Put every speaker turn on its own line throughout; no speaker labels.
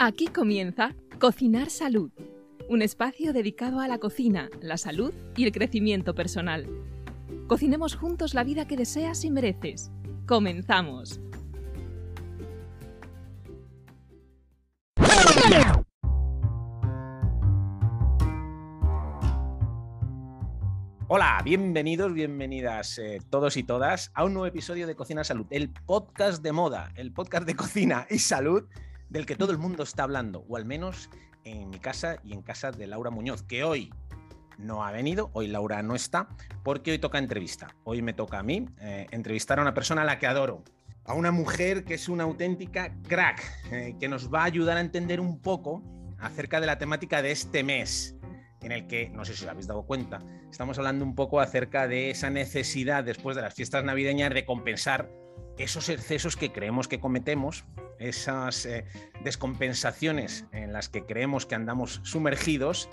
Aquí comienza Cocinar Salud, un espacio dedicado a la cocina, la salud y el crecimiento personal. Cocinemos juntos la vida que deseas y mereces. Comenzamos.
Hola, bienvenidos, bienvenidas eh, todos y todas a un nuevo episodio de Cocina Salud, el podcast de moda, el podcast de cocina y salud del que todo el mundo está hablando, o al menos en mi casa y en casa de Laura Muñoz, que hoy no ha venido, hoy Laura no está, porque hoy toca entrevista. Hoy me toca a mí eh, entrevistar a una persona a la que adoro, a una mujer que es una auténtica crack, eh, que nos va a ayudar a entender un poco acerca de la temática de este mes, en el que, no sé si os habéis dado cuenta, estamos hablando un poco acerca de esa necesidad después de las fiestas navideñas de compensar esos excesos que creemos que cometemos, esas eh, descompensaciones en las que creemos que andamos sumergidos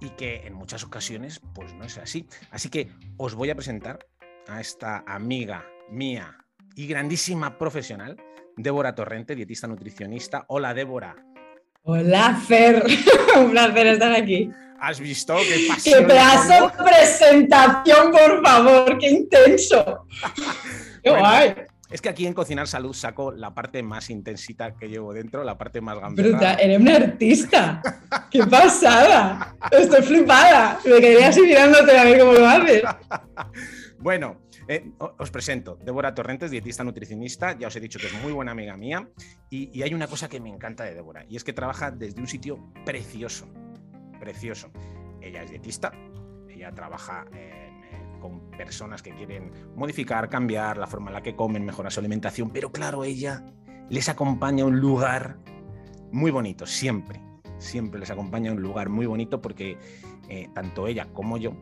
y que en muchas ocasiones pues no es así. Así que os voy a presentar a esta amiga mía y grandísima profesional, Débora Torrente, dietista nutricionista. Hola Débora.
Hola Fer, un placer estar aquí.
¿Has visto qué pasión?
¡Qué pedazo de presentación, por favor! ¡Qué intenso! ¡Qué
Bueno,
guay!
Es que aquí en Cocinar Salud saco la parte más intensita que llevo dentro, la parte más
Bruta,
gamberra.
eres una artista. ¡Qué pasada! Estoy flipada. Me quedaría así mirándote a ver cómo lo haces.
Bueno, eh, os presento. Débora Torrentes, dietista nutricionista. Ya os he dicho que es muy buena amiga mía. Y, y hay una cosa que me encanta de Débora, y es que trabaja desde un sitio precioso. Precioso. Ella es dietista, ella trabaja eh, con personas que quieren modificar, cambiar la forma en la que comen, mejorar su alimentación, pero claro, ella les acompaña a un lugar muy bonito, siempre. Siempre les acompaña a un lugar muy bonito porque eh, tanto ella como yo,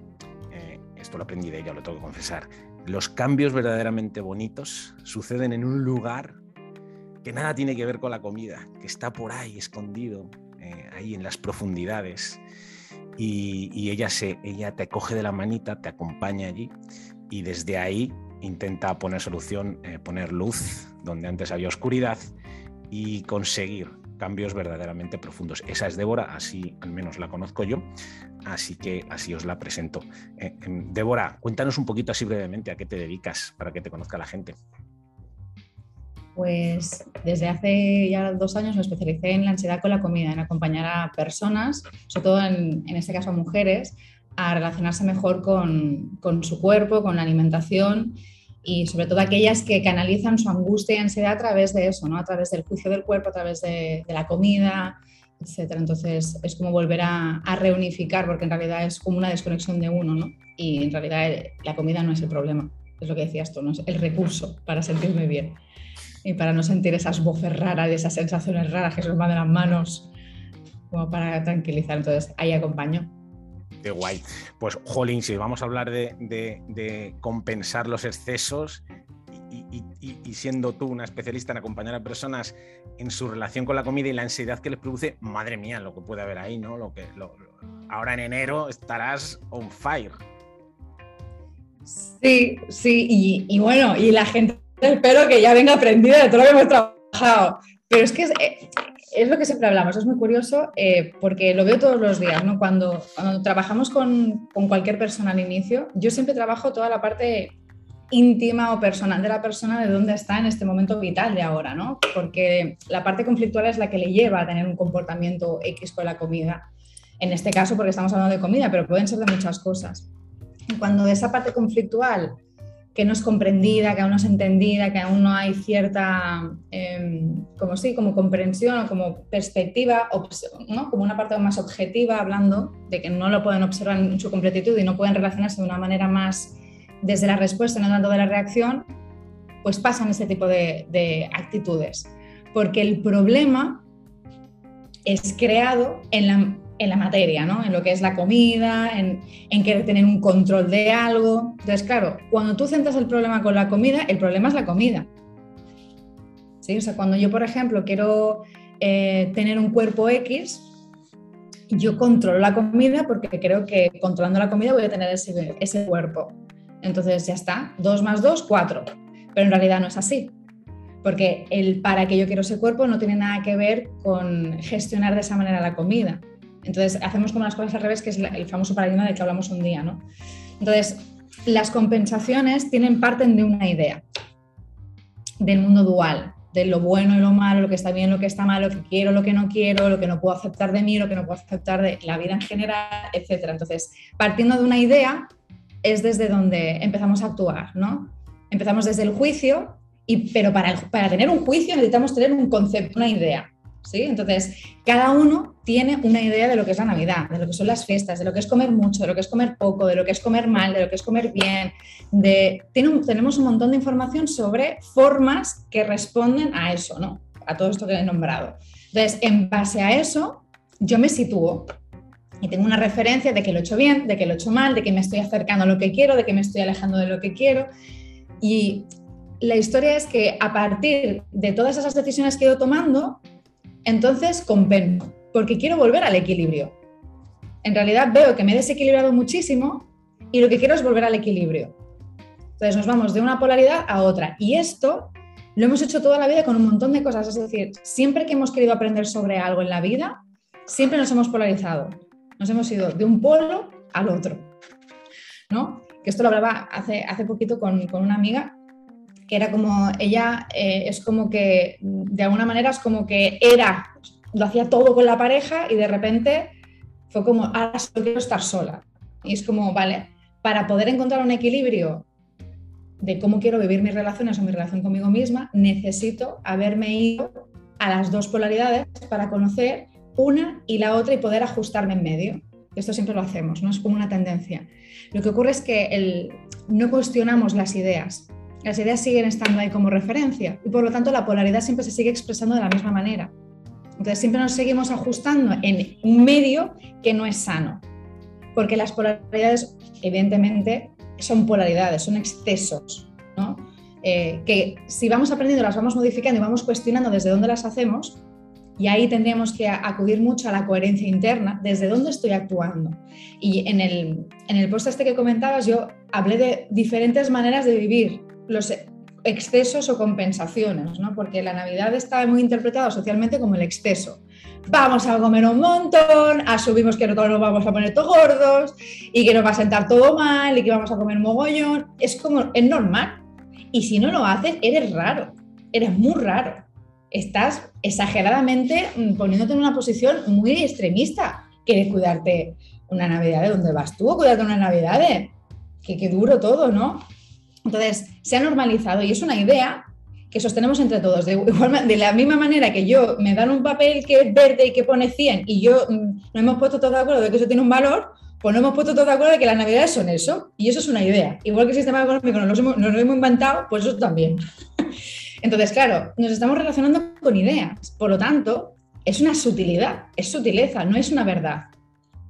eh, esto lo aprendí de ella, lo tengo que confesar, los cambios verdaderamente bonitos suceden en un lugar que nada tiene que ver con la comida, que está por ahí escondido, eh, ahí en las profundidades. Y, ella, se, ella te coge de la manita, te acompaña allí y desde ahí intenta poner solución, eh, poner luz donde antes había oscuridad y conseguir cambios verdaderamente profundos. Esa es Débora, así al menos la conozco yo, así que así os la presento. Eh, em, Débora, cuéntanos un poquito así brevemente a qué te dedicas para que te conozca la gente.
Pues desde hace ya dos años me especialicé en la ansiedad con la comida, en acompañar a personas, sobre todo en, este caso a mujeres, a relacionarse mejor con, su cuerpo, con la alimentación y sobre todo aquellas que canalizan su angustia y ansiedad a través de eso, ¿no? a través del juicio del cuerpo, a través de, la comida, etc. Entonces es como volver a, reunificar, porque en realidad es como una desconexión de uno, ¿no? y en realidad la comida no es el problema, es lo que decías tú, ¿no? es el recurso para sentirme bien y para no sentir esas voces raras, esas sensaciones raras que se nos van de las manos, como para tranquilizar. Entonces ahí acompaño.
Qué guay. Pues, jolín, si vamos a hablar de, de, de compensar los excesos y, y, y, y, siendo tú una especialista en acompañar a personas en su relación con la comida y la ansiedad que les produce, madre mía, lo que puede haber ahí, ¿no? Lo que, lo, lo, ahora en enero estarás on fire.
Sí, sí, y, y bueno, y la gente espero que ya venga aprendida de todo lo que hemos trabajado. Pero es que es, es lo que siempre hablamos, es muy curioso eh, porque lo veo todos los días, ¿no? Cuando, cuando trabajamos con, con, cualquier persona al inicio, yo siempre trabajo toda la parte íntima o personal de la persona de dónde está en este momento vital de ahora, ¿no? Porque la parte conflictual es la que le lleva a tener un comportamiento X con la comida. En este caso, porque estamos hablando de comida, pero pueden ser de muchas cosas. Cuando esa parte conflictual que no es comprendida, que aún no es entendida, que aún no hay cierta, eh, como sí, como comprensión o como perspectiva, como una parte más objetiva, hablando de que no lo pueden observar en su completitud y no pueden relacionarse de una manera más desde la respuesta, no tanto de la reacción, pues pasan ese tipo de actitudes. Porque el problema es creado en la, en la materia, ¿no? en lo que es la comida, en, querer tener un control de algo. Entonces, claro, cuando tú centras el problema con la comida, el problema es la comida. ¿Sí? O sea, cuando yo, por ejemplo, quiero eh, tener un cuerpo X, yo controlo la comida porque creo que controlando la comida voy a tener ese, ese cuerpo. Entonces ya está, 2 más 2, 4. Pero en realidad no es así. Porque el para que yo quiero ese cuerpo no tiene nada que ver con gestionar de esa manera la comida. Entonces, hacemos como las cosas al revés, que es el famoso paradigma del que hablamos un día, ¿no? Entonces, las compensaciones tienen parte de una idea del mundo dual, de lo bueno y lo malo, lo que está bien, lo que está mal, lo que quiero, lo que no quiero, lo que no puedo aceptar de mí, lo que no puedo aceptar de la vida en general, etc. Entonces, partiendo de una idea, es desde donde empezamos a actuar, ¿no? Empezamos desde el juicio, y, pero para, para tener un juicio necesitamos tener un concepto, una idea. ¿Sí? Entonces, cada uno tiene una idea de lo que es la Navidad, de lo que son las fiestas, de lo que es comer mucho, de lo que es comer poco, de lo que es comer mal, de lo que es comer bien. De, tenemos un montón de información sobre formas que responden a eso, ¿no? A todo esto que he nombrado. Entonces, en base a eso, yo me sitúo y tengo una referencia de que lo he hecho bien, de que lo he hecho mal, de que me estoy acercando a lo que quiero, de que me estoy alejando de lo que quiero. Y la historia es que a partir de todas esas decisiones que he ido tomando, entonces compenso, porque quiero volver al equilibrio. En realidad veo que me he desequilibrado muchísimo y lo que quiero es volver al equilibrio. Entonces nos vamos de una polaridad a otra. Y esto lo hemos hecho toda la vida con un montón de cosas. Es decir, siempre que hemos querido aprender sobre algo en la vida, siempre nos hemos polarizado nos hemos ido de un polo al otro. ¿no? Que esto lo hablaba hace, hace poquito con, una amiga, que era como, ella eh, es como que, de alguna manera es como que era, lo hacía todo con la pareja y de repente fue como, ahora solo quiero estar sola. Y es como, vale, para poder encontrar un equilibrio de cómo quiero vivir mis relaciones o mi relación conmigo misma, necesito haberme ido a las dos polaridades para conocer una y la otra y poder ajustarme en medio. Esto siempre lo hacemos, ¿no? Es como una tendencia. Lo que ocurre es que el, no cuestionamos las ideas. Las ideas siguen estando ahí como referencia y por lo tanto la polaridad siempre se sigue expresando de la misma manera. Entonces siempre nos seguimos ajustando en un medio que no es sano. Porque las polaridades, evidentemente, son polaridades, son excesos, ¿no? Eh, que si vamos aprendiendo, las vamos modificando y vamos cuestionando desde dónde las hacemos, y ahí tendríamos que acudir mucho a la coherencia interna, desde dónde estoy actuando. Y en el, en el post este que comentabas, yo hablé de diferentes maneras de vivir los excesos o compensaciones, ¿no? porque la Navidad está muy interpretada socialmente como el exceso. Vamos a comer un montón, asumimos que no nos vamos a poner todos gordos y que nos va a sentar todo mal y que vamos a comer mogollón. Es como, es normal. Y si no lo haces, eres raro, eres muy raro estás exageradamente mm, poniéndote en una posición muy extremista. Quieres cuidarte una Navidad de dónde vas tú, cuidarte una Navidad de que, duro todo, ¿no? Entonces, se ha normalizado y es una idea que sostenemos entre todos. De, la misma manera que yo me dan un papel que es verde y que pone 100 y yo mm, no hemos puesto todo de acuerdo de que eso tiene un valor, pues no hemos puesto todo de acuerdo de que las navidades son eso. Y eso es una idea. Igual que el sistema económico nos lo hemos, hemos inventado, pues eso también. Entonces, claro, nos estamos relacionando con ideas. Por lo tanto, es una sutilidad, es sutileza, no es una verdad.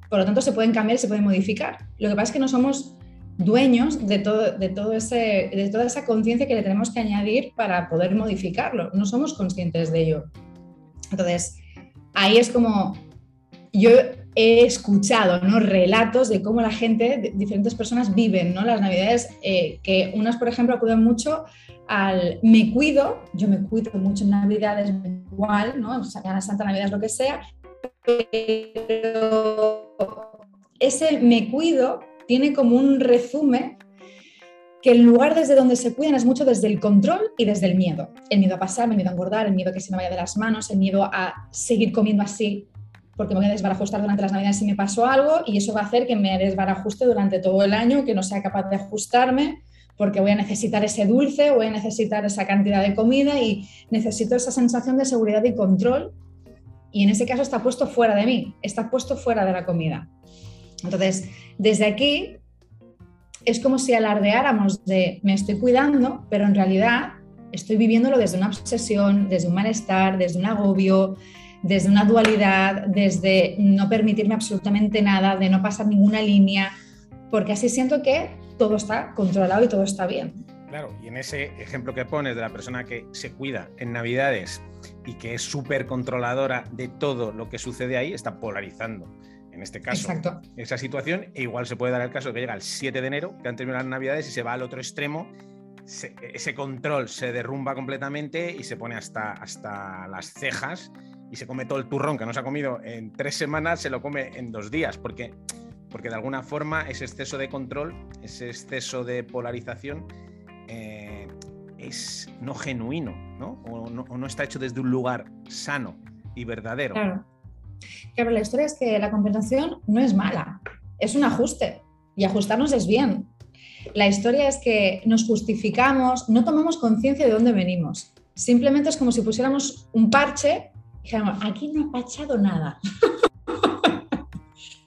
Por lo tanto, se pueden cambiar, se pueden modificar. Lo que pasa es que no somos dueños de, todo, de, todo ese, de toda esa conciencia que le tenemos que añadir para poder modificarlo. No somos conscientes de ello. Entonces, ahí es como yo he escuchado ¿no? relatos de cómo la gente, diferentes personas viven ¿no? las navidades, eh, que unas, por ejemplo, acuden mucho al me cuido, yo me cuido mucho en navidades, igual, ¿no? Semana Santa, Navidad, lo que sea, pero ese me cuido tiene como un resumen que el lugar desde donde se cuidan es mucho desde el control y desde el miedo. El miedo a pasar, el miedo a engordar, el miedo a que se me vaya de las manos, el miedo a seguir comiendo así porque me voy a desbarajustar durante las navidades si me pasó algo y eso va a hacer que me desbarajuste durante todo el año, que no sea capaz de ajustarme porque voy a necesitar ese dulce, voy a necesitar esa cantidad de comida y necesito esa sensación de seguridad y control. Y en ese caso está puesto fuera de mí, está puesto fuera de la comida. Entonces, desde aquí es como si alardeáramos de me estoy cuidando, pero en realidad estoy viviéndolo desde una obsesión, desde un malestar, desde un agobio, desde una dualidad, desde no permitirme absolutamente nada, de no pasar ninguna línea, porque así siento que todo está controlado y todo está bien.
Claro, y en ese ejemplo que pones de la persona que se cuida en Navidades y que es súper controladora de todo lo que sucede ahí, está polarizando. En este caso, esa situación, e igual se puede dar el caso de que llega el 7 de enero, que han terminado las Navidades y se va al otro extremo ese control se derrumba completamente y se pone hasta, hasta las cejas y se come todo el turrón que no se ha comido en tres semanas, se lo come en dos días, porque, porque de alguna forma ese exceso de control, ese exceso de polarización eh, es no genuino, ¿no? O, ¿no? está hecho desde un lugar sano y verdadero.
Claro. Claro, la historia es que la compensación no es mala, es un ajuste y ajustarnos es bien. La historia es que nos justificamos, no tomamos conciencia de dónde venimos. Simplemente es como si pusiéramos un parche y dijéramos, aquí no ha pachado nada.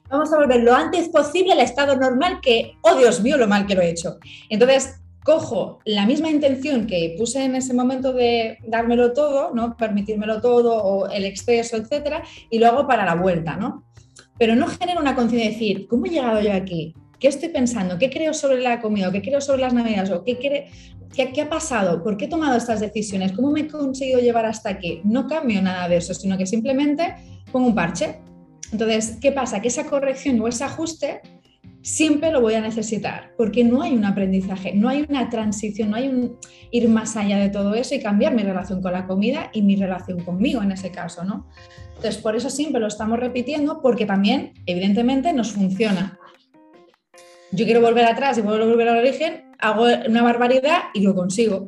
Vamos a volver lo antes posible al estado normal que, oh Dios mío, lo mal que lo he hecho. Entonces, cojo la misma intención que puse en ese momento de dármelo todo, ¿no? Permitírmelo todo o el exceso, etcétera, y lo hago para la vuelta, ¿no? Pero no genero una conciencia de decir, ¿cómo he llegado yo aquí? ¿Qué estoy pensando? ¿Qué creo sobre la comida? ¿Qué creo sobre las navidades? ¿O qué, qué, ha pasado? ¿Por qué he tomado estas decisiones? ¿Cómo me he conseguido llevar hasta aquí? No cambio nada de eso, sino que simplemente pongo un parche. Entonces, ¿qué pasa? Que esa corrección o ese ajuste siempre lo voy a necesitar, porque no hay un aprendizaje, no hay una transición, no hay un ir más allá de todo eso y cambiar mi relación con la comida y mi relación conmigo en ese caso, ¿no? Entonces, por eso siempre lo estamos repitiendo, porque también, evidentemente, nos funciona yo quiero volver atrás y vuelvo volver al origen, hago una barbaridad y lo consigo.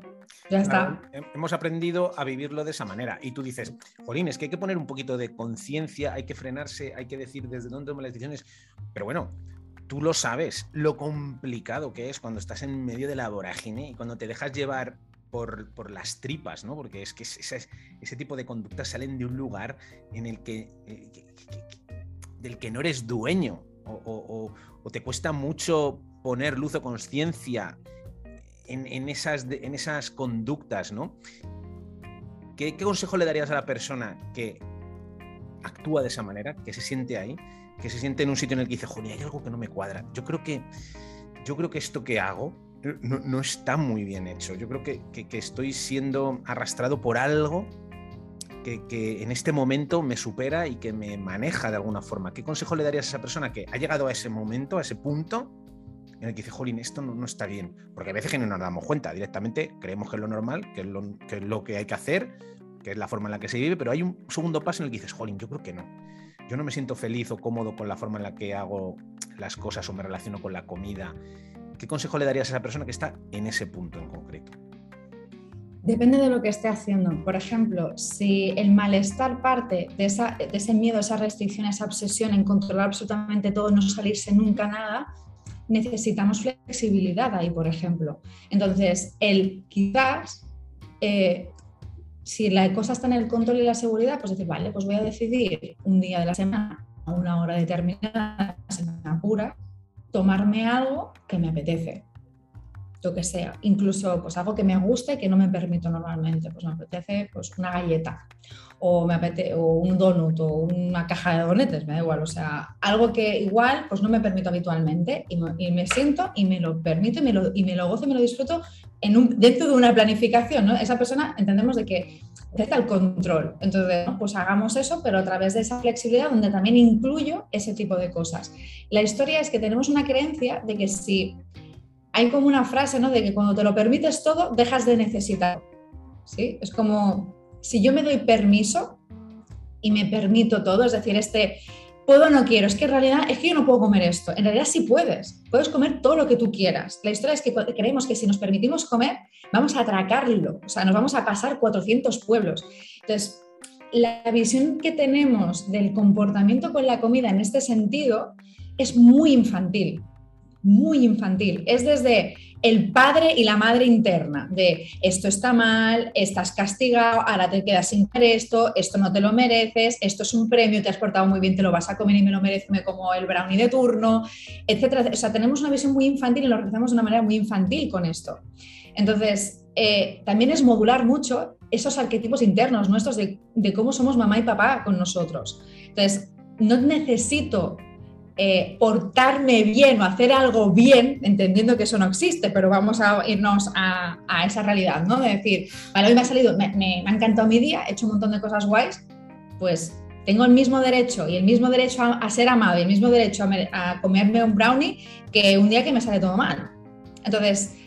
Ya está.
hemos aprendido a vivirlo de esa manera. Y tú dices, Jolín, es que hay que poner un poquito de conciencia, hay que frenarse, hay que decir desde dónde tomo las decisiones. Pero bueno, tú lo sabes, lo complicado que es cuando estás en medio de la vorágine y cuando te dejas llevar por, las tripas, ¿no? Porque es que ese, tipo de conductas salen de un lugar en el que, eh, del que no eres dueño o, te cuesta mucho poner luz o conciencia en, esas, en esas conductas, ¿no? ¿Qué, consejo le darías a la persona que actúa de esa manera, que se siente ahí, que se siente en un sitio en el que dice, joder, hay algo que no me cuadra? Yo creo que, yo creo que esto que hago no, está muy bien hecho. Yo creo que, que estoy siendo arrastrado por algo que, en este momento me supera y que me maneja de alguna forma. ¿Qué consejo le darías a esa persona que ha llegado a ese momento, a ese punto, en el que dice, jolín, esto no, está bien? Porque a veces que no nos damos cuenta, directamente creemos que es lo normal, que es lo, que es lo que hay que hacer, que es la forma en la que se vive, pero hay un segundo paso en el que dices, jolín, yo creo que no. Yo no me siento feliz o cómodo con la forma en la que hago las cosas o me relaciono con la comida. ¿Qué consejo le darías a esa persona que está en ese punto en concreto?
Depende de lo que esté haciendo. Por ejemplo, si el malestar parte de, ese miedo, esa restricción, esa obsesión en controlar absolutamente todo, no salirse nunca nada, necesitamos flexibilidad ahí, por ejemplo. Entonces, el quizás, eh, si la cosa está en el control y la seguridad, pues decir, vale, pues voy a decidir un día de la semana, a una hora determinada, semana pura, tomarme algo que me apetece lo que sea, incluso pues algo que me guste que no me permito normalmente, pues me apetece pues una galleta o me apetece o un donut o una caja de donetes, me da igual, o sea, algo que igual pues no me permito habitualmente y me, siento y me lo permito y me lo, y me lo gozo y me lo disfruto dentro de una planificación, ¿no? Esa persona entendemos de que necesita el control, entonces pues hagamos eso, pero a través de esa flexibilidad donde también incluyo ese tipo de cosas. La historia es que tenemos una creencia de que si hay como una frase, ¿no? De que cuando te lo permites todo, dejas de necesitar. ¿Sí? Es como, si yo me doy permiso y me permito todo, es decir, este, puedo no quiero, es que en realidad es que yo no puedo comer esto. En realidad sí puedes, puedes comer todo lo que tú quieras. La historia es que creemos que si nos permitimos comer, vamos a atracarlo, o sea, nos vamos a pasar 400 pueblos. Entonces, la visión que tenemos del comportamiento con la comida en este sentido es muy infantil muy infantil. Es desde el padre y la madre interna, de esto está mal, estás castigado, ahora te quedas sin esto, esto no te lo mereces, esto es un premio, te has portado muy bien, te lo vas a comer y me lo merece, me como el brownie de turno, etcétera. O sea, tenemos una visión muy infantil y lo realizamos de una manera muy infantil con esto. Entonces, eh, también es modular mucho esos arquetipos internos nuestros de, de cómo somos mamá y papá con nosotros. Entonces, no necesito eh, portarme bien o hacer algo bien, entendiendo que eso no existe, pero vamos a irnos a, esa realidad, ¿no? De decir, vale, hoy me ha salido, me, ha encantado mi día, he hecho un montón de cosas guays, pues tengo el mismo derecho y el mismo derecho a, ser amado y el mismo derecho a, comerme un brownie que un día que me sale todo mal. Entonces,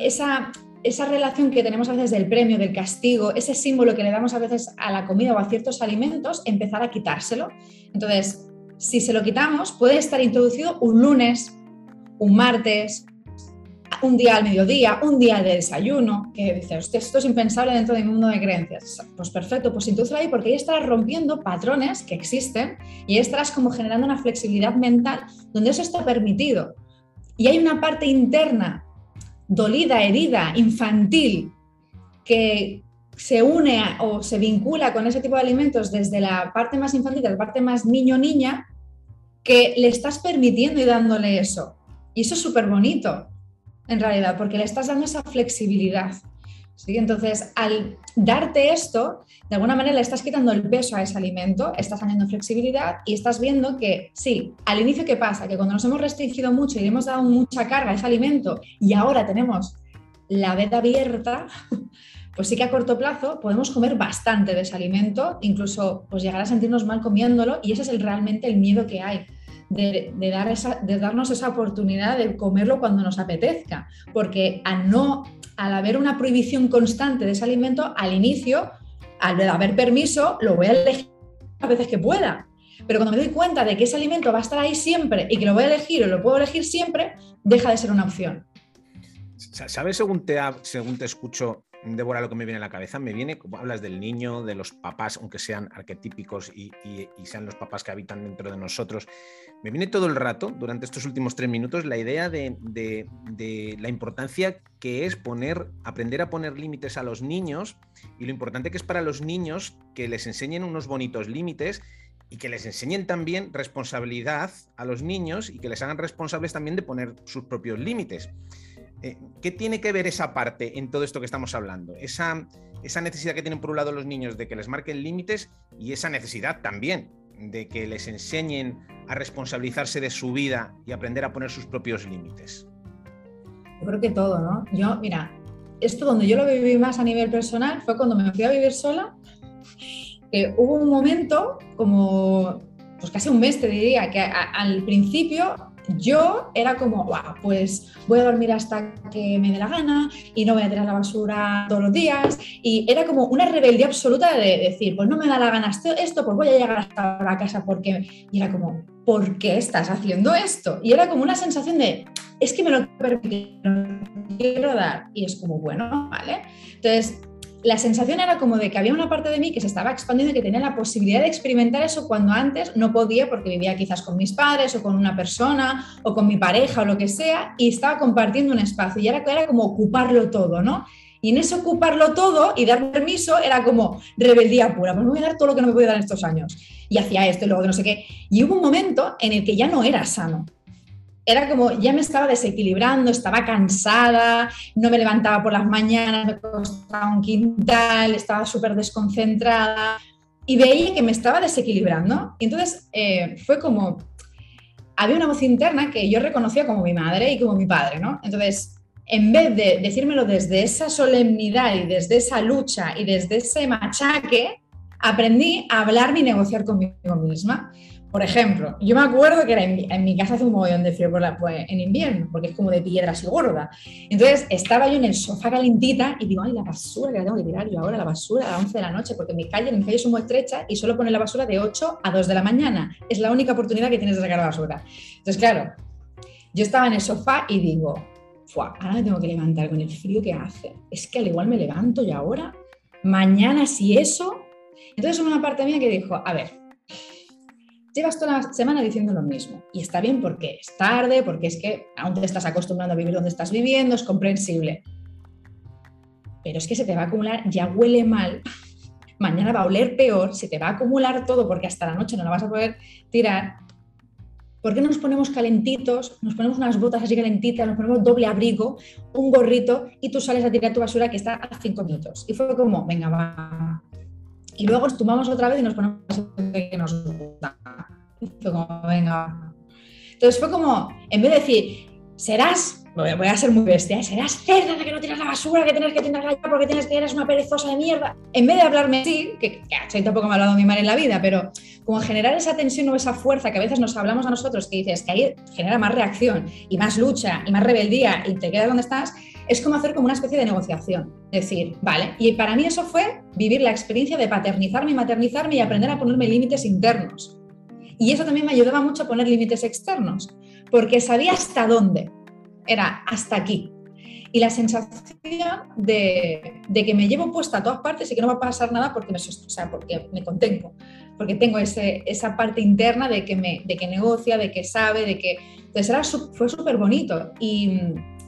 esa, esa relación que tenemos a veces del premio, del castigo, ese símbolo que le damos a veces a la comida o a ciertos alimentos, empezar a quitárselo. Entonces, si se lo quitamos, puede estar introducido un lunes, un martes, un día al mediodía, un día de desayuno, que dices, esto es impensable dentro de mi mundo de creencias. Pues perfecto, pues introducirlo ahí porque ahí estarás rompiendo patrones que existen y ahí estarás como generando una flexibilidad mental donde eso está permitido. Y hay una parte interna, dolida, herida, infantil, que se une o se vincula con ese tipo de alimentos desde la parte más infantil, la parte más niño-niña, que le estás permitiendo y dándole eso. Y eso es súper bonito, en realidad, porque le estás dando esa flexibilidad. ¿sí? Entonces, al darte esto, de alguna manera le estás quitando el peso a ese alimento, estás añadiendo flexibilidad y estás viendo que, sí, al inicio, ¿qué pasa? Que cuando nos hemos restringido mucho y le hemos dado mucha carga a ese alimento y ahora tenemos la veda abierta, pues sí que a corto plazo podemos comer bastante de ese alimento, incluso pues llegar a sentirnos mal comiéndolo y ese es el, realmente el miedo que hay. De, dar esa, de darnos esa oportunidad de comerlo cuando nos apetezca, porque al no, al haber una prohibición constante de ese alimento, al inicio, al haber permiso, lo voy a elegir a veces que pueda. Pero cuando me doy cuenta de que ese alimento va a estar ahí siempre y que lo voy a elegir o lo puedo elegir siempre, deja de ser una opción.
¿Sabes según te, según te escucho Débora, lo que me viene a la cabeza, me viene, como hablas del niño, de los papás, aunque sean arquetípicos y, sean los papás que habitan dentro de nosotros, me viene todo el rato, durante estos últimos tres minutos, la idea de, la importancia que es poner, aprender a poner límites a los niños y lo importante que es para los niños que les enseñen unos bonitos límites y que les enseñen también responsabilidad a los niños y que les hagan responsables también de poner sus propios límites. Eh, ¿Qué tiene que ver esa parte en todo esto que estamos hablando? Esa, necesidad que tienen por un lado los niños de que les marquen límites y esa necesidad también de que les enseñen a responsabilizarse de su vida y aprender a poner sus propios límites.
Yo creo que todo, ¿no? Yo, mira, esto donde yo lo viví más a nivel personal fue cuando me fui a vivir sola, que hubo un momento, como pues casi un mes te diría, que al principio yo era como, pues voy a dormir hasta que me dé la gana y no voy a tirar la basura todos los días. Y era como una rebeldía absoluta de decir, pues no me da la gana esto, pues voy a llegar hasta la casa porque... Y era como, ¿por qué estás haciendo esto? Y era como una sensación de, es que me lo quiero dar. Y es como, bueno, ¿vale? Entonces, la sensación era como de que había una parte de mí que se estaba expandiendo y que tenía la posibilidad de experimentar eso cuando antes no podía porque vivía quizás con mis padres o con una persona o con mi pareja o lo que sea y estaba compartiendo un espacio y era, era como ocuparlo todo, ¿no? Y en ese ocuparlo todo y dar permiso era como rebeldía pura, pues me voy a dar todo lo que no me voy a dar en estos años. Y hacía esto y luego de no sé qué. Y hubo un momento en el que ya no era sano era como, ya me estaba desequilibrando, estaba cansada, no me levantaba por las mañanas, me costaba un quintal, estaba súper desconcentrada y veía que me estaba desequilibrando. Y entonces eh, fue como, había una voz interna que yo reconocía como mi madre y como mi padre, ¿no? Entonces, en vez de decírmelo desde esa solemnidad y desde esa lucha y desde ese machaque, aprendí a hablar y negociar conmigo misma. Por ejemplo, yo me acuerdo que era en, mi casa hace un mogollón de frío pues, en invierno, porque es como de piedra así gorda. Entonces estaba yo en el sofá calentita y digo, ay, la basura que la tengo que tirar yo ahora, la basura a las 11 de la noche, porque mi calle, mi calle es muy estrecha y solo pone la basura de 8 a 2 de la mañana. Es la única oportunidad que tienes de sacar la basura. Entonces, claro, yo estaba en el sofá y digo, ahora me tengo que levantar con el frío que hace. Es que al igual me levanto y ahora, mañana si eso. Entonces, una parte mía que dijo, a ver, llevas toda la semana diciendo lo mismo. Y está bien porque es tarde, porque es que aún te estás acostumbrando a vivir donde estás viviendo, es comprensible. Pero es que se te va a acumular, ya huele mal, mañana va a oler peor, se te va a acumular todo porque hasta la noche no la vas a poder tirar. ¿Por qué no nos ponemos calentitos, nos ponemos unas botas así calentitas, nos ponemos doble abrigo, un gorrito y tú sales a tirar tu basura que está a cinco minutos? Y fue como, venga, va, y luego nos tomamos otra vez y nos ponemos que nos gusta. como, venga. Entonces fue como, en vez de decir, serás, voy a ser muy bestia, serás cerda de que no tiras la basura, que tienes que tirarla ya porque tienes que eres una perezosa de mierda. En vez de hablarme así, que, que tampoco me ha hablado mi madre en la vida, pero como generar esa tensión o esa fuerza que a veces nos hablamos a nosotros, que dices que ahí genera más reacción y más lucha y más rebeldía y te quedas donde estás, es como hacer como una especie de negociación. Decir, vale, y para mí eso fue vivir la experiencia de paternizarme y maternizarme y aprender a ponerme límites internos. Y eso también me ayudaba mucho a poner límites externos, porque sabía hasta dónde. Era hasta aquí. Y la sensación de, que me llevo puesta a todas partes y que no va a pasar nada porque me, o sea, porque me contengo, porque tengo ese, esa parte interna de que, me, de que negocia, de que sabe, de que... Entonces era, fue súper bonito. Y,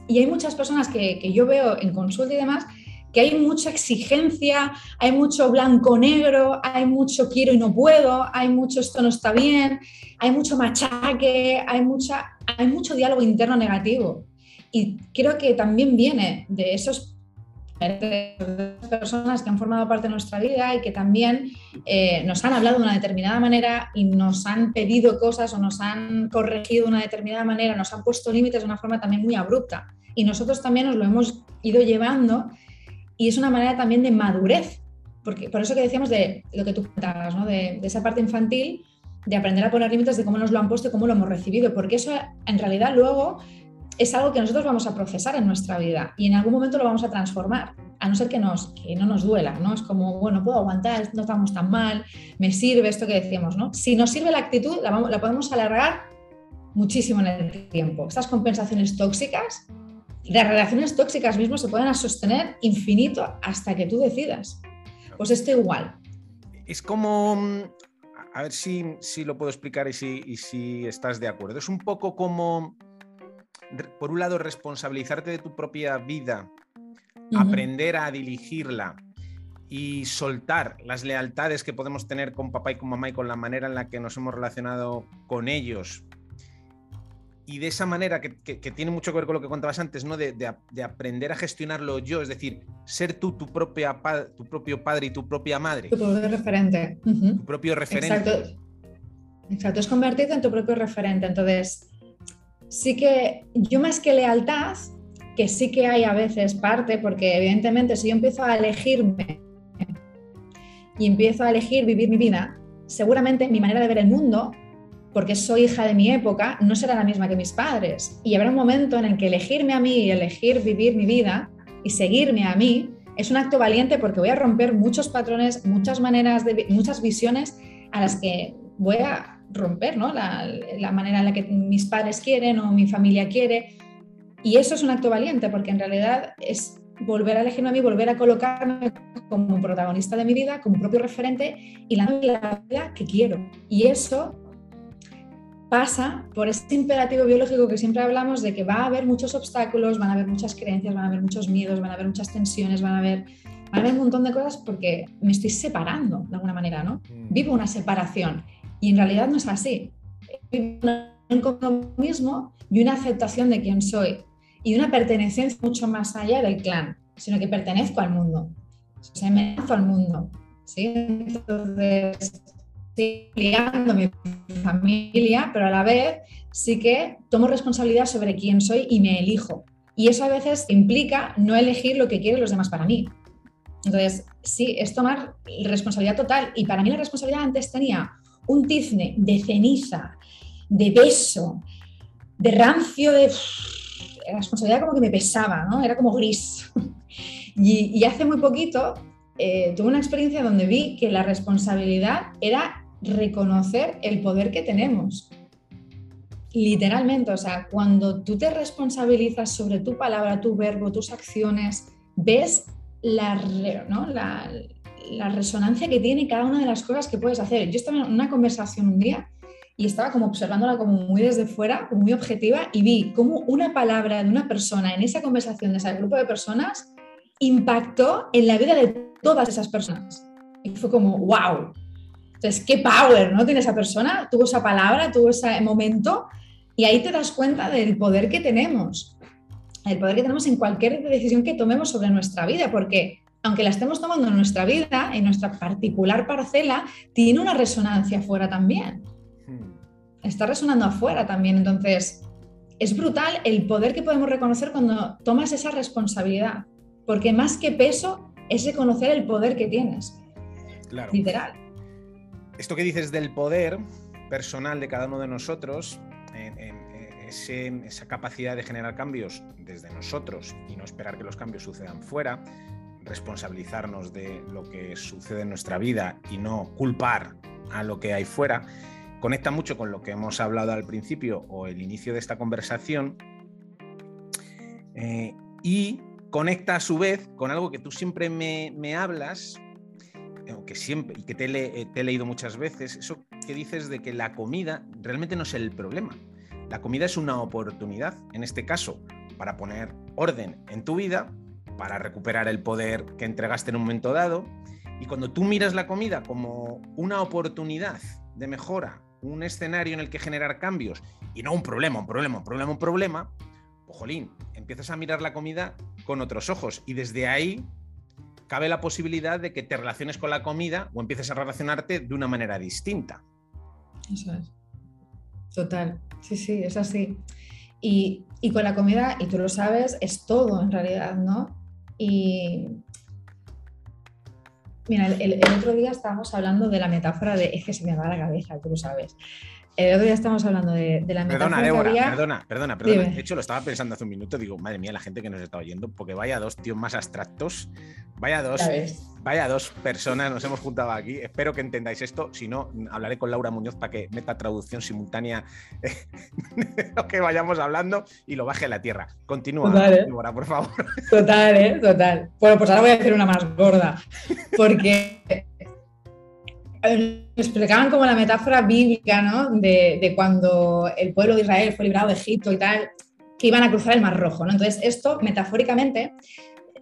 y, hay muchas personas que, que yo veo en consulta y demás que hay mucha exigencia, hay mucho blanco-negro, hay mucho quiero y no puedo, hay mucho esto no está bien, hay mucho machaque, hay, mucha, hay mucho diálogo interno negativo. Y creo que también viene de esos personas que han formado parte de nuestra vida y que también eh, nos han hablado de una determinada manera y nos han pedido cosas o nos han corregido de una determinada manera, nos han puesto límites de una forma también muy abrupta. Y nosotros también nos lo hemos ido llevando y es una manera también de madurez, porque por eso que decíamos de lo que tú comentabas, ¿no? de, esa parte infantil, de aprender a poner límites de cómo nos lo han puesto y cómo lo hemos recibido, porque eso en realidad luego es algo que nosotros vamos a procesar en nuestra vida y en algún momento lo vamos a transformar, a no ser que, nos, que no nos duela, ¿no? Es como, bueno, puedo aguantar, no estamos tan mal, me sirve esto que decíamos, ¿no? Si nos sirve la actitud, la, la podemos alargar muchísimo en el tiempo. Estas compensaciones tóxicas las relaciones tóxicas mismo se pueden sostener infinito hasta que tú decidas. Pues esto igual.
Es como, mm, a ver si, si lo puedo explicar y si, si estás de acuerdo. Es un poco como, por un lado, responsabilizarte de tu propia vida, aprender a dirigirla y soltar las lealtades que podemos tener con papá y con mamá y con la manera en la que nos hemos relacionado con ellos y de esa manera que, tiene mucho que ver con lo que contabas antes, ¿no? De, aprender a gestionarlo yo, es decir, ser tú tu, propia, tu propio padre y tu propia madre.
Tu propio referente.
Tu propio referente.
Exacto. Exacto, es convertirte en tu propio referente. Entonces, sí que yo más que lealtad, que sí que hay a veces parte, porque evidentemente si yo empiezo a elegirme y empiezo a elegir vivir mi vida, seguramente mi manera de ver el mundo porque soy hija de mi época, no será la misma que mis padres. Y habrá un momento en el que elegirme a mí y elegir vivir mi vida y seguirme a mí es un acto valiente porque voy a romper muchos patrones, muchas maneras, de, muchas visiones a las que voy a romper, ¿no? La, la manera en la que mis padres quieren o mi familia quiere. Y eso es un acto valiente porque en realidad es volver a elegirme a mí, volver a colocarme como protagonista de mi vida, como propio referente y la vida que quiero. Y eso pasa por este imperativo biológico que siempre hablamos de que va a haber muchos obstáculos, van a haber muchas creencias, van a haber muchos miedos, van a haber muchas tensiones, van a haber, a haber un montón de cosas porque me estoy separando de alguna manera, ¿no? Mm. Vivo una separación y en realidad no es así. Vivo un compromiso y una aceptación de quién soy y una pertenencia mucho más allá del clan, sino que pertenezco al mundo, o sea, me al mundo. ¿sí? Entonces, estoy mi familia, pero a la vez sí que tomo responsabilidad sobre quién soy y me elijo. Y eso a veces implica no elegir lo que quieren los demás para mí. Entonces, sí, es tomar responsabilidad total. Y para mí la responsabilidad antes tenía un tizne de ceniza, de beso, de rancio, de... La responsabilidad como que me pesaba, ¿no? Era como gris. Y, hace muy poquito eh, tuve una experiencia donde vi que la responsabilidad era reconocer el poder que tenemos. Literalmente, o sea, cuando tú te responsabilizas sobre tu palabra, tu verbo, tus acciones, ves la, la, resonancia que tiene cada una de las cosas que puedes hacer. Yo estaba en una conversación un día y estaba como observándola como muy desde fuera, muy objetiva, y vi cómo una palabra de una persona en esa conversación de ese grupo de personas impactó en la vida de todas esas personas. Y fue como, wow, entonces, qué power, ¿no? Tiene esa persona, tuvo esa palabra, tuvo ese momento y ahí te das cuenta del poder que tenemos, el poder que tenemos en cualquier decisión que tomemos sobre nuestra vida, porque aunque la estemos tomando en nuestra vida, en nuestra particular parcela, tiene una resonancia afuera también. Hmm. Está resonando afuera también. Entonces, es brutal el poder que podemos reconocer cuando tomas esa responsabilidad, porque más que peso es reconocer el poder que tienes. Claro. Literal
esto que dices del poder personal de cada uno de nosotros, esa capacidad de generar cambios desde nosotros y no esperar que los cambios sucedan fuera, responsabilizarnos de lo que sucede en nuestra vida y no culpar a lo que hay fuera, conecta mucho con lo que hemos hablado al principio o el inicio de esta conversación eh, y conecta a su vez con algo que tú siempre me, hablas, aunque siempre, y que te, te he leído muchas veces, eso que dices de que la comida realmente no es el problema. La comida es una oportunidad, en este caso, para poner orden en tu vida, para recuperar el poder que entregaste en un momento dado. Y cuando tú miras la comida como una oportunidad de mejora, un escenario en el que generar cambios y no un problema, un problema, un problema, un problema, ojolín, empiezas a mirar la comida con otros ojos y desde ahí cabe la posibilidad de que te relaciones con la comida o empieces a relacionarte de una manera distinta.
Eso es. Total. Sí, sí, es así. Y, con la comida, y tú lo sabes, es todo en realidad, ¿no? Y mira, el, otro día estábamos hablando de la metáfora de es que se me va la cabeza, tú lo sabes. El otro día estamos hablando de, la
metáfora. Perdona, perdona, perdona, perdona. De hecho, lo estaba pensando hace un minuto. Digo, madre mía, la gente que nos está oyendo, porque vaya dos tíos más abstractos, vaya dos, vaya dos personas, nos hemos juntado aquí. Espero que entendáis esto. Si no, hablaré con Laura Muñoz para que meta traducción simultánea de lo que vayamos hablando y lo baje a la tierra. Continúa, Laura, por favor.
Total, ¿eh? Total. Bueno, pues ahora voy a hacer una más gorda. Porque explicaban como la metáfora bíblica, ¿no? De, cuando el pueblo de Israel fue librado de Egipto y tal, que iban a cruzar el Mar Rojo, ¿no? Entonces, esto, metafóricamente,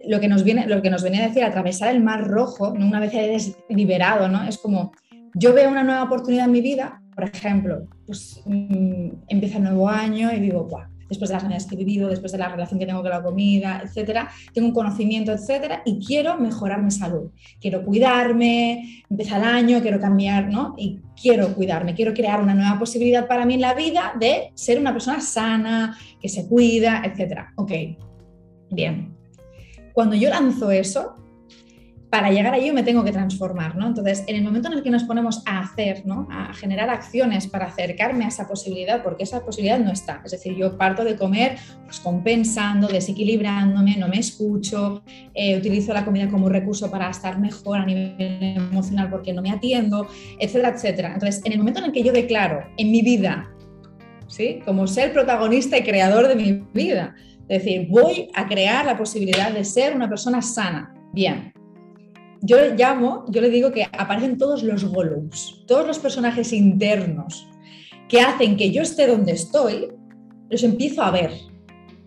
lo que nos viene, lo que nos venía a decir, atravesar el Mar Rojo, una vez eres liberado, ¿no? Es como, yo veo una nueva oportunidad en mi vida, por ejemplo, pues mm, empieza el nuevo año y digo, Buah, después de las años que he vivido, después de la relación que tengo con la comida, etcétera, tengo un conocimiento, etcétera, y quiero mejorar mi salud. Quiero cuidarme, empieza el año, quiero cambiar, ¿no? Y quiero cuidarme, quiero crear una nueva posibilidad para mí en la vida de ser una persona sana, que se cuida, etcétera. Ok, bien. Cuando yo lanzo eso, para llegar allí me tengo que transformar, ¿no? Entonces, en el momento en el que nos ponemos a hacer, ¿no? A generar acciones para acercarme a esa posibilidad, porque esa posibilidad no está. Es decir, yo parto de comer pues, compensando, desequilibrándome, no me escucho, eh, utilizo la comida como recurso para estar mejor a nivel emocional porque no me atiendo, etcétera, etcétera. Entonces, en el momento en el que yo declaro en mi vida, ¿sí? Como ser protagonista y creador de mi vida, es decir, voy a crear la posibilidad de ser una persona sana. Bien, yo le llamo, yo le digo que aparecen todos los golems, todos los personajes internos que hacen que yo esté donde estoy, los empiezo a ver.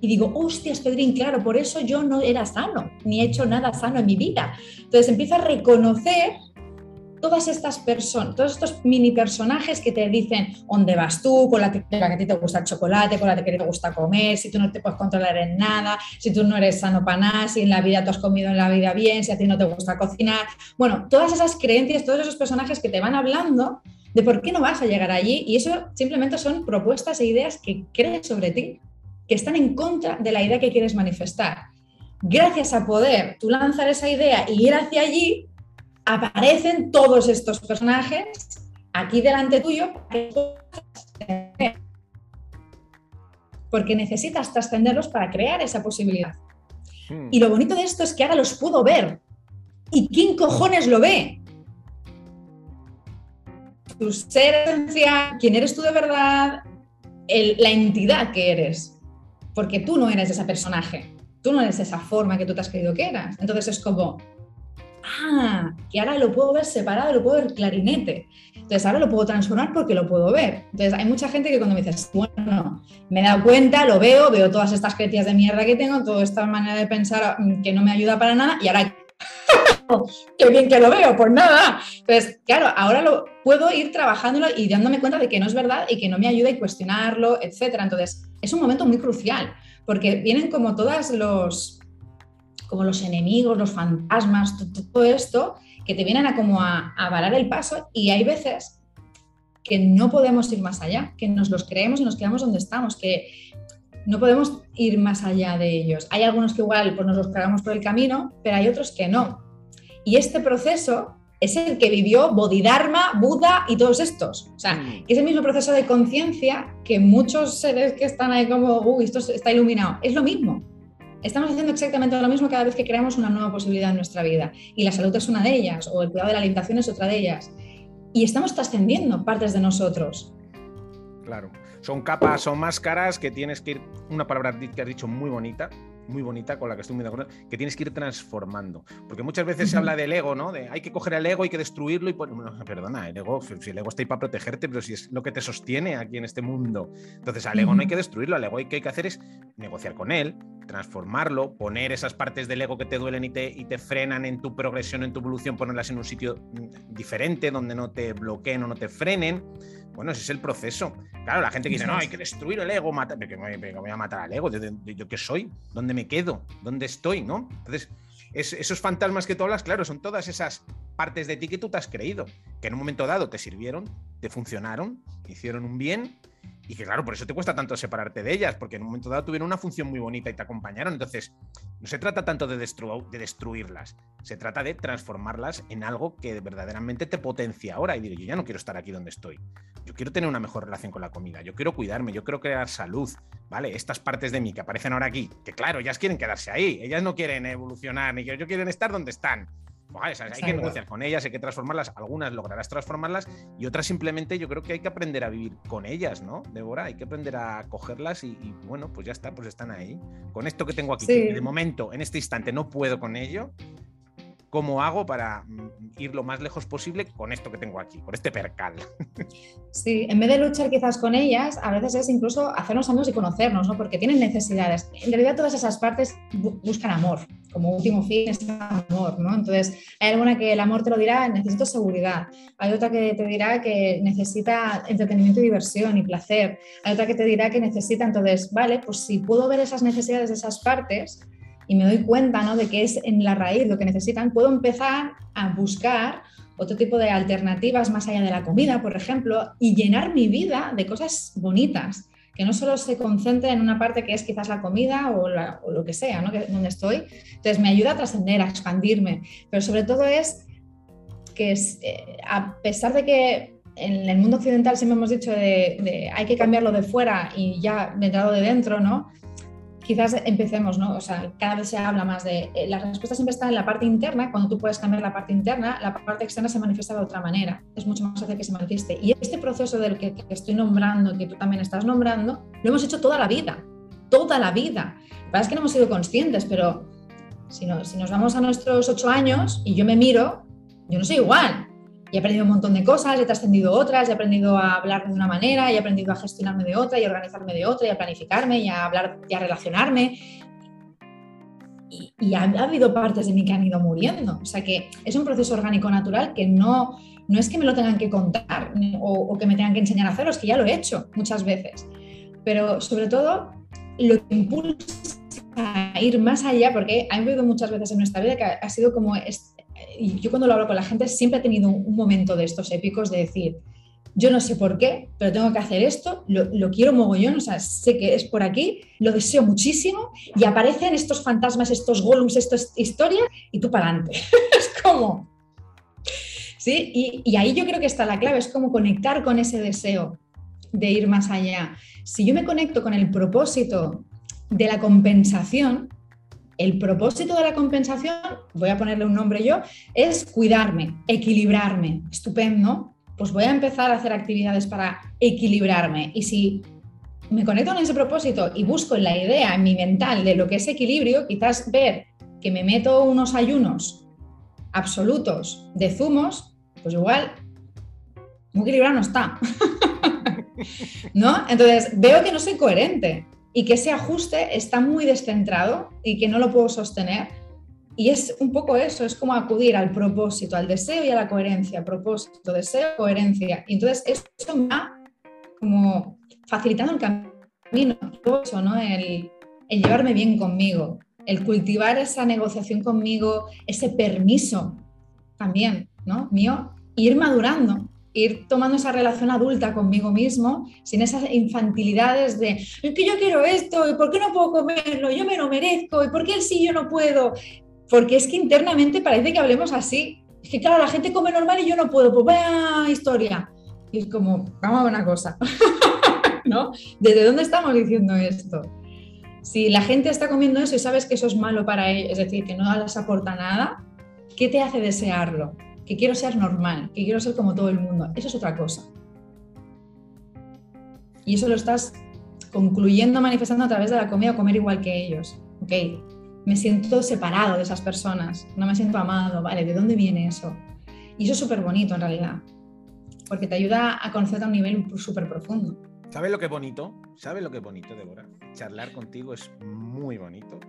Y digo, hostias, Pedrín, claro, por eso yo no era sano, ni he hecho nada sano en mi vida. Entonces empiezo a reconocer todas estas personas, todos estos mini personajes que te dicen dónde vas tú, con la que, a ti te gusta el chocolate, con la que te gusta comer, si tú no te puedes controlar en nada, si tú no eres sano para nada, si en la vida tú has comido en la vida bien, si a ti no te gusta cocinar. Bueno, todas esas creencias, todos esos personajes que te van hablando de por qué no vas a llegar allí y eso simplemente son propuestas e ideas que crees sobre ti, que están en contra de la idea que quieres manifestar. Gracias a poder tú lanzar esa idea y ir hacia allí, aparecen todos estos personajes aquí delante tuyo porque necesitas trascenderlos para crear esa posibilidad. Hmm. Y lo bonito de esto es que ahora los puedo ver. ¿Y quién cojones lo ve? Tu ser esencial, quién eres tú de verdad, la entidad que eres. Porque tú no eres ese personaje, tú no eres esa forma que tú te has creído que eras. Entonces es como, ah, que ahora lo puedo ver separado, lo puedo ver clarinete. Entonces ahora lo puedo transformar porque lo puedo ver. Entonces hay mucha gente que cuando me dice, bueno, me he dado cuenta, lo veo, veo todas estas creencias de mierda que tengo, toda esta manera de pensar mm, que no me ayuda para nada y ahora qué bien que lo veo, pues nada. Entonces, claro, ahora lo puedo ir trabajándolo y dándome cuenta de que no es verdad y que no me ayuda y cuestionarlo, etcétera. Entonces, es un momento muy crucial porque vienen como todas los como los enemigos, los fantasmas, todo esto, que te vienen a como a, avalar el paso y hay veces que no podemos ir más allá, que nos los creemos y nos quedamos donde estamos, que no podemos ir más allá de ellos. Hay algunos que igual pues, nos los cargamos por el camino, pero hay otros que no. Y este proceso es el que vivió Bodhidharma, Buda y todos estos. O sea,
Mm.
es el mismo proceso de conciencia que muchos seres que están ahí como, uy, esto está iluminado. Es lo mismo. Estamos haciendo exactamente lo mismo cada vez que creamos una nueva posibilidad en nuestra vida. Y la salud es una de ellas, o el cuidado de la alimentación es otra de ellas. Y estamos trascendiendo partes de nosotros.
Claro. Son capas, son máscaras que tienes que ir. Una palabra que has dicho muy bonita, muy bonita, con la que estoy muy de acuerdo, que tienes que ir transformando. Porque muchas veces se habla del ego, ¿no? De hay que coger el ego, hay que destruirlo y pon- bueno, perdona, el ego, si el ego está ahí para protegerte, pero si es lo que te sostiene aquí en este mundo. Entonces, al ego no hay que destruirlo, al ego hay que hay que hacer es negociar con él, transformarlo, poner esas partes del ego que te duelen y te, y te frenan en tu progresión, en tu evolución, ponerlas en un sitio mm, diferente, donde no te bloqueen o no te frenen. Bueno, ese es el proceso. Claro, la gente que dice, no, hay que destruir el ego, matar. ¿Pero que voy a matar al ego? ¿De, de- de- yo qué soy? ¿Dónde me quedo? ¿Dónde estoy? ¿No? Entonces, es- esos fantasmas que tú hablas, claro, son todas esas partes de ti que tú te has creído, que en un momento dado te sirvieron, te funcionaron, hicieron un bien. Y que claro, por eso te cuesta tanto separarte de ellas, porque en un momento dado tuvieron una función muy bonita y te acompañaron. Entonces, no se trata tanto de, destru- de destruirlas, se trata de transformarlas en algo que verdaderamente te potencia ahora. Y digo, yo ya no quiero estar aquí donde estoy. Yo quiero tener una mejor relación con la comida, yo quiero cuidarme, yo quiero crear salud, ¿vale? Estas partes de mí que aparecen ahora aquí, que claro, ellas quieren quedarse ahí, ellas no quieren evolucionar, ni que ellos quieren estar donde están. Vale, o sea, hay que negociar con ellas, hay que transformarlas, algunas lograrás transformarlas y otras simplemente yo creo que hay que aprender a vivir con ellas, ¿no, Débora? Hay que aprender a cogerlas y, y, bueno, pues ya está, pues están ahí. Con esto que tengo aquí,
Sí.
que de momento, en este instante, no puedo con ello, ¿cómo hago para mm, ir lo más lejos posible con esto que tengo aquí, con este percal?
Sí, en vez de luchar quizás con ellas, a veces es incluso hacernos amigos y conocernos, ¿no? Porque tienen necesidades. En realidad todas esas partes bu- buscan amor, como último fin es amor, ¿no? Entonces, hay alguna que el amor te lo dirá, necesito seguridad. Hay otra que te dirá que necesita entretenimiento y diversión y placer. Hay otra que te dirá que necesita, entonces, vale, pues si puedo ver esas necesidades de esas partes y me doy cuenta, ¿no? De que es en la raíz lo que necesitan, puedo empezar a buscar otro tipo de alternativas más allá de la comida, por ejemplo, y llenar mi vida de cosas bonitas, que no solo se concentre en una parte que es quizás la comida o, la- o lo que sea, ¿no? que, donde estoy. Entonces me ayuda a trascender, a expandirme, pero sobre todo es que es, eh, a pesar de que en el mundo occidental siempre hemos dicho de, de hay que cambiarlo de fuera y ya entrado de dentro, ¿no? Quizás empecemos, ¿no? O sea, cada vez se habla más de eh, la respuesta siempre está en la parte interna, cuando tú puedes cambiar la parte interna, la parte externa se manifiesta de otra manera, es mucho más fácil que se manifieste. Y este proceso del que, que estoy nombrando, que tú también estás nombrando, lo hemos hecho toda la vida, toda la vida. La verdad es que no hemos sido conscientes, pero si, si nos vamos a nuestros ocho años y yo me miro, yo no soy igual. Y he aprendido un montón de cosas, he trascendido otras, he aprendido a hablar de una manera, he aprendido a gestionarme de otra, y a organizarme de otra, y a planificarme, y a hablar, y a relacionarme. Y, y ha, ha, habido partes de mí que han ido muriendo. O sea que es un proceso orgánico natural que no, no es que me lo tengan que contar o, o que me tengan que enseñar a hacerlo, es que ya lo he hecho muchas veces. Pero sobre todo, lo que impulsa a ir más allá, porque ha habido muchas veces en nuestra vida que ha, sido como y yo cuando lo hablo con la gente siempre he tenido un momento de estos épicos de decir, yo no sé por qué, pero tengo que hacer esto, lo, quiero mogollón, o sea, sé que es por aquí, lo deseo muchísimo y aparecen estos fantasmas, estos golems, estas historias y tú para adelante. es como... ¿Sí? Y, y ahí yo creo que está la clave, es como conectar con ese deseo de ir más allá. Si yo me conecto con el propósito de la compensación, el propósito de la compensación, voy a ponerle un nombre yo, es cuidarme, equilibrarme. Estupendo. Pues voy a empezar a hacer actividades para equilibrarme. Y si me conecto con ese propósito y busco en la idea, en mi mental, de lo que es equilibrio, quizás ver que me meto unos ayunos absolutos de zumos, pues igual muy equilibrado no está. ¿No? Entonces veo que no soy coherente y que ese ajuste está muy descentrado y que no lo puedo sostener. Y es un poco eso, es como acudir al propósito, al deseo y a la coherencia. Propósito, deseo, coherencia. Y entonces eso me va como facilitando el camino, eso, ¿no? el, el llevarme bien conmigo, el cultivar esa negociación conmigo, ese permiso también, ¿no? Mío, ir madurando, ir tomando esa relación adulta conmigo mismo, sin esas infantilidades de, es que yo quiero esto, y por qué no puedo comerlo, yo me lo merezco, y por qué él sí, yo no puedo. Porque es que internamente parece que hablemos así, Es que claro, la gente come normal y yo no puedo, pues vaya historia. Y es como, vamos a una cosa, ¿no? ¿Desde dónde estamos diciendo esto? Si la gente está comiendo eso y sabes que eso es malo para ellos, es decir, que no les aporta nada, ¿qué te hace desearlo? Que quiero ser normal, que quiero ser como todo el mundo. Eso es otra cosa. Y eso lo estás concluyendo, manifestando a través de la comida, comer igual que ellos. Ok, me siento separado de esas personas, no me siento amado, ¿vale? ¿De dónde viene eso? Y eso es súper bonito en realidad, porque te ayuda a conocerte a un nivel súper profundo.
¿Sabes lo que es bonito? ¿Sabes lo que es bonito, Débora? Charlar contigo es muy bonito.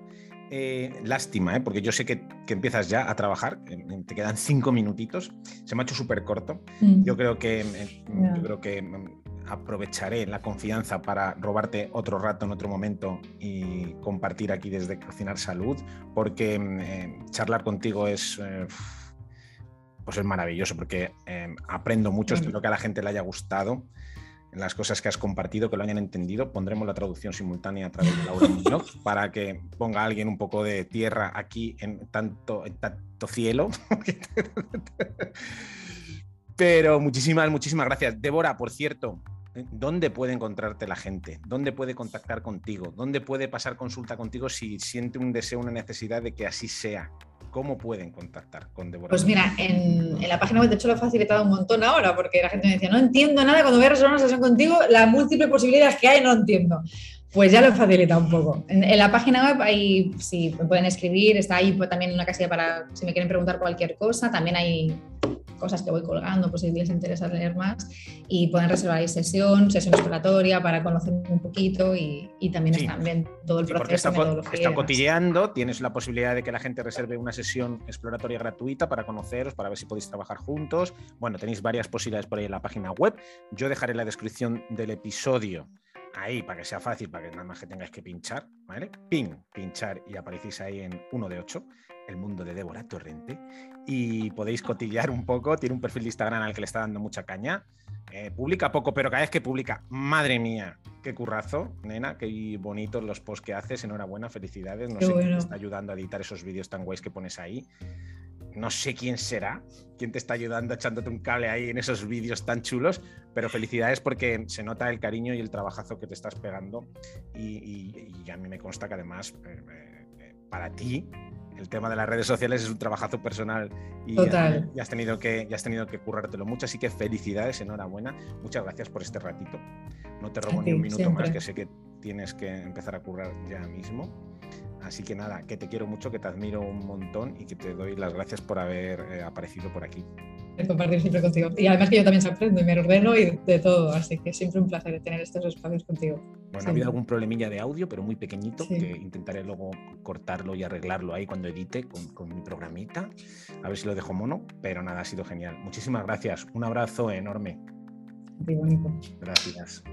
Eh, lástima, ¿eh? porque yo sé que, empiezas ya a trabajar, te quedan cinco minutitos, se me ha hecho súper corto. Mm. Yo creo que, eh, yo creo que mm, aprovecharé la confianza para robarte otro rato en otro momento y compartir aquí desde Cocinar Salud, porque mm, charlar contigo es... pues es maravilloso porque aprendo mucho, espero que a la gente le haya gustado en las cosas que has compartido, que lo hayan entendido. Pondremos la traducción simultánea a través de Laura Muñoz para que ponga alguien un poco de tierra aquí en tanto, en tanto cielo. Pero muchísimas, muchísimas gracias. Débora, por cierto, ¿dónde puede encontrarte la gente? ¿Dónde puede contactar contigo? ¿Dónde puede pasar consulta contigo si siente un deseo, una necesidad de que así sea? ¿Cómo pueden contactar con Deborah?
Pues mira, en, la página web de hecho lo he facilitado un montón ahora, porque la gente me decía, no entiendo nada, cuando voy a resolver una sesión contigo, las múltiples posibilidades que hay no entiendo. Pues ya lo he facilitado un poco. En, la página web ahí, sí, me pueden escribir, está ahí pues, también una casilla para si me quieren preguntar cualquier cosa, también hay cosas que voy colgando, pues si les interesa leer más, y pueden reservar ahí sesión, sesión exploratoria para conocer un poquito y, también están bien todo el proceso.
Está, está cotilleando, tienes la posibilidad de que la gente reserve una sesión exploratoria gratuita para conoceros, para ver si podéis trabajar juntos. Bueno, tenéis varias posibilidades por ahí en la página web. Yo dejaré la descripción del episodio ahí para que sea fácil, para que nada más que tengáis que pinchar, ¿vale? Pin, pinchar y aparecéis ahí en uno de 8 el mundo de Débora Torrente y podéis cotillar un poco. Tiene un perfil de Instagram al que le está dando mucha caña. Eh, publica poco, pero cada vez que publica, madre mía, qué currazo, nena, qué bonitos los posts que haces. Enhorabuena, felicidades. No sé quién te está ayudando a editar esos vídeos tan guays que pones ahí. No sé quién será, quién te está ayudando echándote un cable ahí en esos vídeos tan chulos, pero felicidades porque se nota el cariño y el trabajazo que te estás pegando. Y, a mí me consta que además, eh, eh, para ti, el tema de las redes sociales es un trabajazo personal y has tenido que, has tenido que currártelo mucho, así que felicidades, enhorabuena. Muchas gracias por este ratito. No te robo ni un minuto más, que sé que tienes que empezar a currar ya mismo. Así que nada, que te quiero mucho, que te admiro un montón y que te doy las gracias por haber eh, aparecido por aquí
compartir siempre contigo. Y además que yo también se aprendo y me ordeno y de todo, así que siempre un placer tener estos espacios contigo.
Bueno, ha habido algún problemilla de audio, pero muy pequeñito, que intentaré luego cortarlo y arreglarlo ahí cuando edite con, con mi programita, a ver si lo dejo mono, pero nada, ha sido genial. Muchísimas gracias, un abrazo enorme.
Muy bonito.
Gracias.